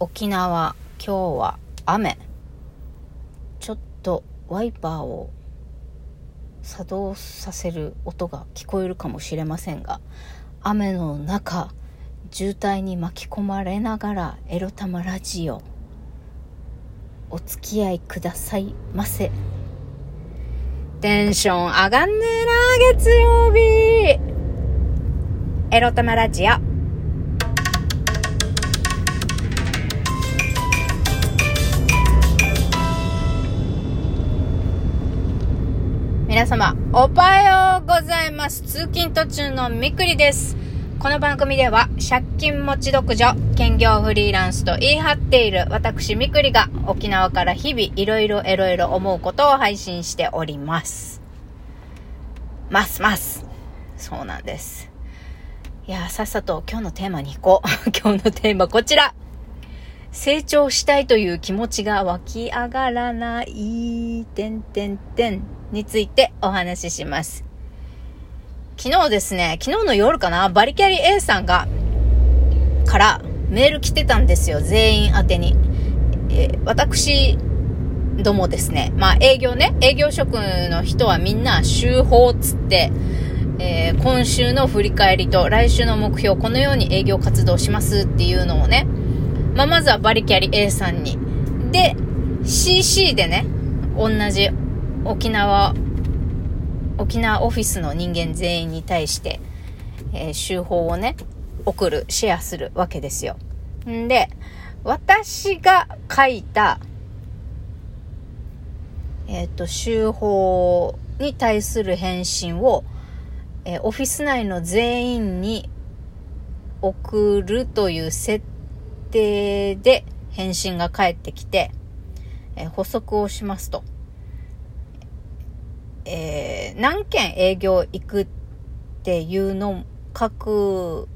沖縄今日は雨。ちょっとワイパーを作動させる音が聞こえるかもしれませんが雨の中渋滞に巻き込まれながらエロ玉ラジオお付き合いくださいませ。テンション上がんねえな月曜日。エロ玉ラジオ。皆様、おはようございます。通勤途中のみくりです。この番組では、借金持ち独女、兼業フリーランスと言い張っている私みくりが、沖縄から日々いろいろいろいろ思うことを配信しております。ますます。そうなんです。いやさっさと今日のテーマに行こう。今日のテーマこちら。成長したいという気持ちが湧き上がらない、てんてんてん。についてお話しします。昨日ですね、昨日の夜かな、バリキャリ A さんが、からメール来てたんですよ、全員宛てに。え、私どもですね、まあ営業ね、営業職の人はみんな週報つって、えー、今週の振り返りと来週の目標、このように営業活動しますっていうのをね、まあ、まずはバリキャリ A さんに。で、CC でね、同じ沖縄、沖縄オフィスの人間全員に対して、えー、手法をね、送る、シェアするわけですよ。んで、私が書いた、えっ、ー、と、手法に対する返信を、えー、オフィス内の全員に送るという設定で返信が返ってきて、えー、補足をしますと。えー、何件営業行くっていうの書く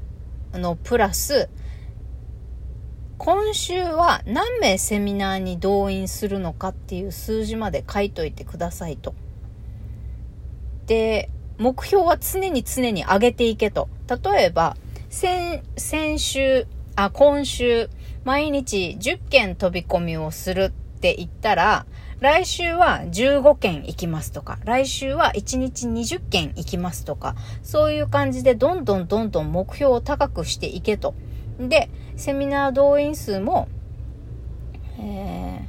のプラス、今週は何名セミナーに動員するのかっていう数字まで書いといてくださいと。で、目標は常に常に上げていけと。例えば、先、先週、あ、今週、毎日10件飛び込みをするって言ったら、来週は15件行きますとか、来週は1日20件行きますとか、そういう感じでどんどんどんどん目標を高くしていけと。で、セミナー動員数も、え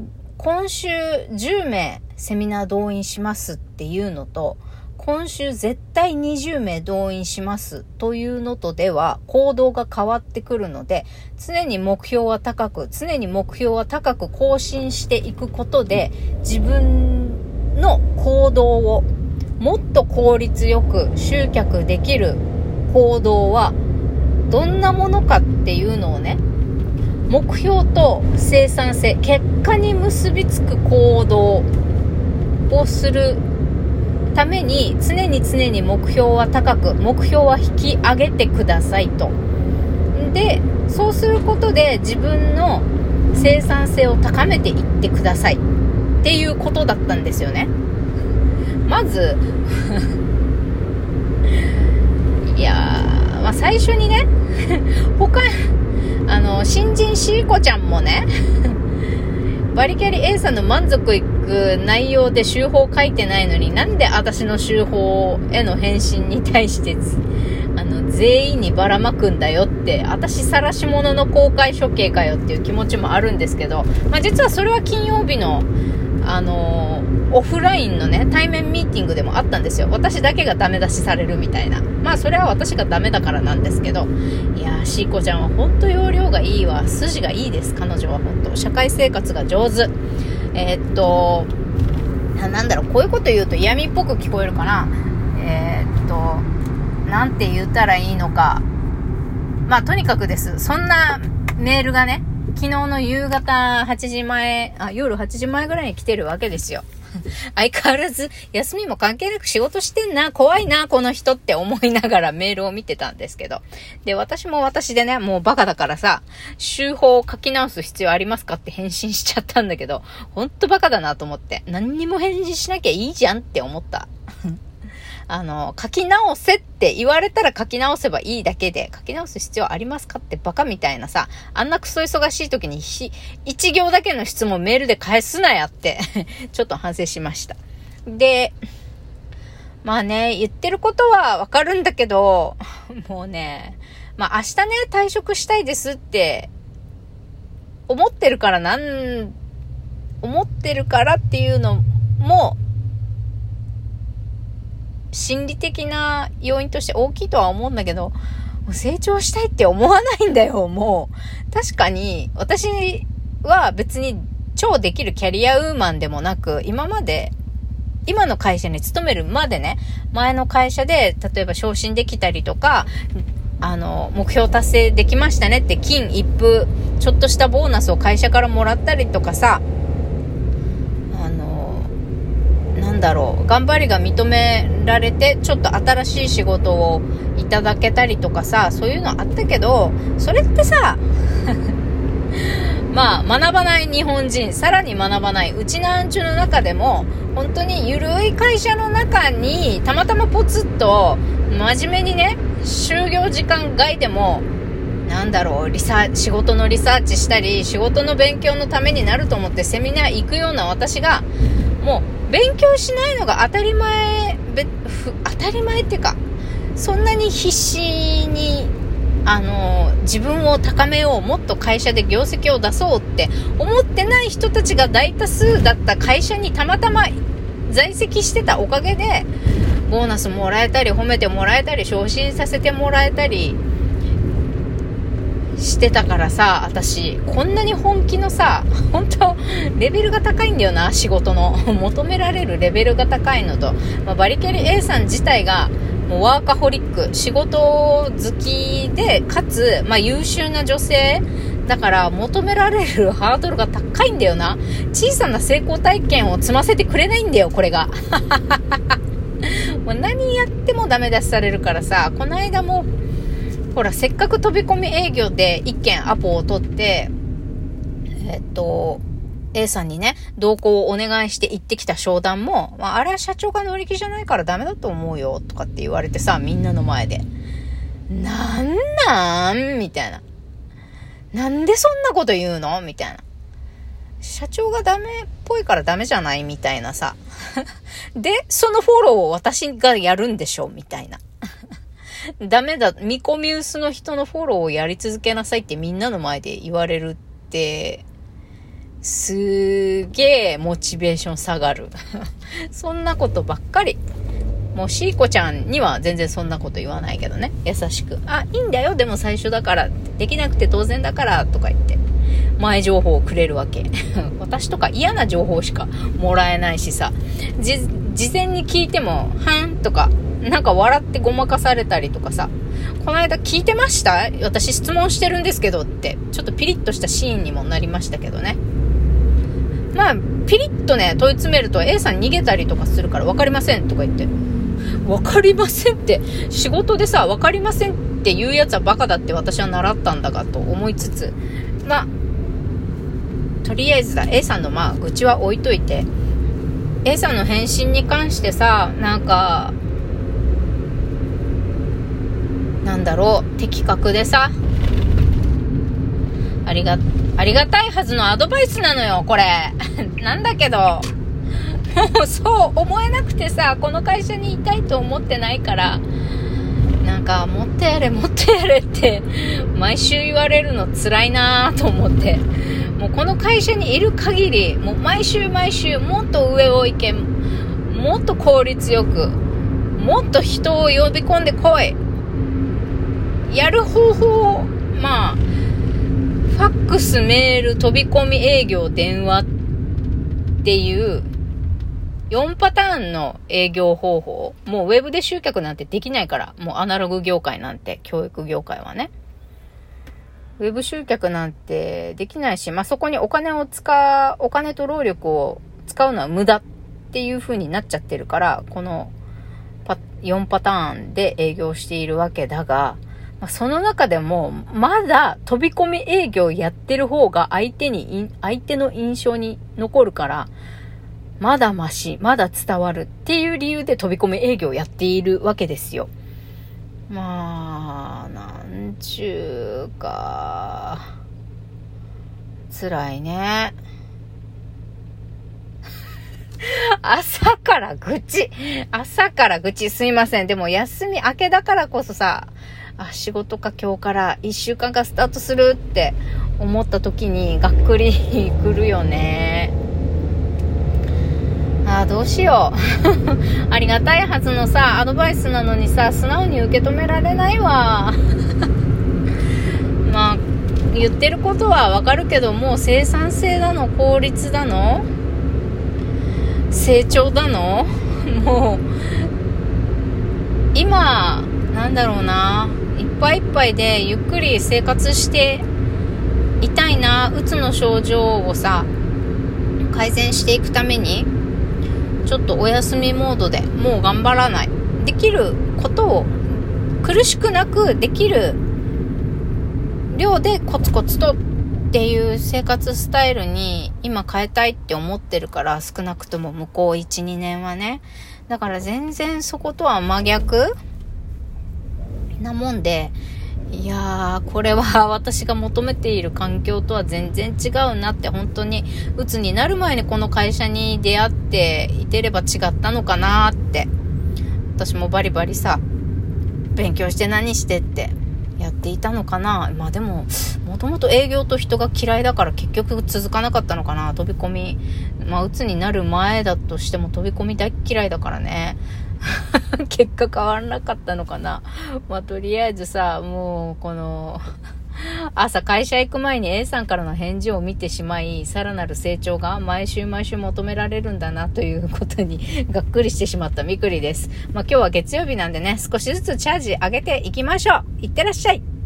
ー、今週10名セミナー動員しますっていうのと、今週絶対20名動員しますというのとでは行動が変わってくるので常に目標は高く常に目標は高く更新していくことで自分の行動をもっと効率よく集客できる行動はどんなものかっていうのをね目標と生産性結果に結びつく行動をするために常に常に目標は高く目標は引き上げてくださいと。でそうすることで自分の生産性を高めていってくださいっていうことだったんですよね。まず いやー、まあ、最初にね 他あの新人シーコちゃんもねバリキャリ A さんの満足いく内容で手法書いてないのになんで私の手法への返信に対してあの全員にばらまくんだよって私晒し者の公開処刑かよっていう気持ちもあるんですけど、まあ、実はそれは金曜日のあのー、オフラインのね、対面ミーティングでもあったんですよ。私だけがダメ出しされるみたいな。まあ、それは私がダメだからなんですけど、いやー、シーコちゃんは本当容量がいいわ。筋がいいです、彼女は本当。社会生活が上手。えー、っと、なんだろう、こういうこと言うと嫌味っぽく聞こえるかな。えー、っと、なんて言ったらいいのか。まあ、とにかくです。そんなメールがね、昨日の夕方8時前、あ、夜8時前ぐらいに来てるわけですよ。相変わらず休みも関係なく仕事してんな、怖いな、この人って思いながらメールを見てたんですけど。で、私も私でね、もうバカだからさ、週報を書き直す必要ありますかって返信しちゃったんだけど、ほんとバカだなと思って、何にも返事しなきゃいいじゃんって思った。あの、書き直せって言われたら書き直せばいいだけで、書き直す必要ありますかってバカみたいなさ、あんなクソ忙しい時にひ、一行だけの質問メールで返すなやって ちょっと反省しました。で、まあね、言ってることはわかるんだけど、もうね、まあ明日ね、退職したいですって思ってるからなん、思ってるからっていうのも、心理的な要因として大きいとは思うんだけど、成長したいって思わないんだよ、もう。確かに、私は別に超できるキャリアウーマンでもなく、今まで今の会社に勤めるまでね、前の会社で、例えば昇進できたりとか、あの、目標達成できましたねって、金一封、ちょっとしたボーナスを会社からもらったりとかさ、あの、だろう、頑張りが認められて、ちょっと新しい仕事をいただけたりとかさ、そういうのあったけど、それってさ、まあ、学ばない日本人、さらに学ばない、うちなんちゅの中でも、本当にゆるい会社の中に、たまたまポツッと、真面目にね、就業時間外でも、なんだろう、リサ仕事のリサーチしたり、仕事の勉強のためになると思ってセミナー行くような私が、もう、勉強しないのが当たり前、当たり前っていうか、そんなに必死にあの自分を高めようもっと会社で業績を出そうって思ってない人たちが大多数だった会社にたまたま在籍してたおかげでボーナスもらえたり褒めてもらえたり昇進させてもらえたりしてたからさ私こんなに本気のさ本当レベルが高いんだよな仕事の 求められるレベルが高いのと、まあ、バリキャリ A さん自体がもうワーカホリック、仕事好きで、かつ、まあ優秀な女性だから求められる ハードルが高いんだよな。小さな成功体験を積ませてくれないんだよ、これが。もう何やってもダメ出しされるからさ、この間も、ほら、せっかく飛び込み営業で一件アポを取って、えっと、A さんにね、同行をお願いして行ってきた商談も、まあ、あれは社長が乗り気じゃないからダメだと思うよ、とかって言われてさ、みんなの前で。なんなんみたいな。なんでそんなこと言うの？みたいな。社長がダメっぽいからダメじゃない？みたいなさ。で、そのフォローを私がやるんでしょ？みたいな。ダメだ、見込み薄の人のフォローをやり続けなさいってみんなの前で言われるって、すげえモチベーション下がる。そんなことばっかり。もうシーコちゃんには全然そんなこと言わないけどね。優しく。あ、いいんだよ。でも最初だから。できなくて当然だから。とか言って。前情報をくれるわけ。私とか嫌な情報しかもらえないしさ。事前に聞いても、はんとか、なんか笑ってごまかされたりとかさ。この間聞いてました？私質問してるんですけどって。ちょっとピリッとしたシーンにもなりましたけどね。まあ、ピリッとね、問い詰めると A さん逃げたりとかするから分かりませんとか言って。分かりませんって、仕事でさ、分かりませんって言うやつはバカだって私は習ったんだがと思いつつ、まあ、とりあえずだ、A さんのまあ、愚痴は置いといて、A さんの返信に関してさ、なんか、なんだろう、的確でさ、ありが、ありがたいはずのアドバイスなのよ、これ。なんだけど、もうそう思えなくてさ、この会社にいたいと思ってないから、なんか、持ってやれ、持ってやれって、毎週言われるの辛いなと思って。もうこの会社にいる限り、もう毎週毎週、もっと上を行け、もっと効率よく、もっと人を呼び込んでこい。やる方法、まあ、ファックス、メール、飛び込み営業、電話っていう4パターンの営業方法。もうウェブで集客なんてできないから。もうアナログ業界なんて、教育業界はね。ウェブ集客なんてできないし、まあ、そこにお金を使う、お金と労力を使うのは無駄っていう風になっちゃってるから、この4パターンで営業しているわけだが、まその中でも、まだ飛び込み営業やってる方が相手に、相手の印象に残るから、まだマシ、まだ伝わるっていう理由で飛び込み営業をやっているわけですよ。まあ、なんちゅうか、辛いね。朝から愚痴。朝から愚痴すいません。でも休み明けだからこそさ、あ、仕事か今日から一週間がスタートするって思った時にがっくりくるよね。あどうしよう。ありがたいはずのさ、アドバイスなのにさ、素直に受け止められないわ。まあ、言ってることはわかるけど、もう生産性だの、効率だの、成長だの、もう、今、なんだろうな、ぱいいっぱいでゆっくり生活していたいな、うつの症状をさ、改善していくために、ちょっとお休みモードでもう頑張らない。できることを苦しくなくできる量でコツコツとっていう生活スタイルに今変えたいって思ってるから少なくとも向こう1、2年はね。だから全然そことは真逆なもんで、いやー、これは 私が求めている環境とは全然違うなって、本当に、鬱になる前にこの会社に出会っていてれば違ったのかなって。私もバリバリさ、勉強して何してってやっていたのかな。まあでも、もともと営業と人が嫌いだから結局続かなかったのかな。飛び込み。まあ、鬱になる前だとしても飛び込み大嫌いだからね。結果変わらなかったのかな。まあ、とりあえずさ、もう、この、朝会社行く前に A さんからの返事を見てしまい、さらなる成長が毎週毎週求められるんだなということに がっくりしてしまったみくりです。まあ今日は月曜日なんでね、少しずつチャージ上げていきましょう。いってらっしゃい。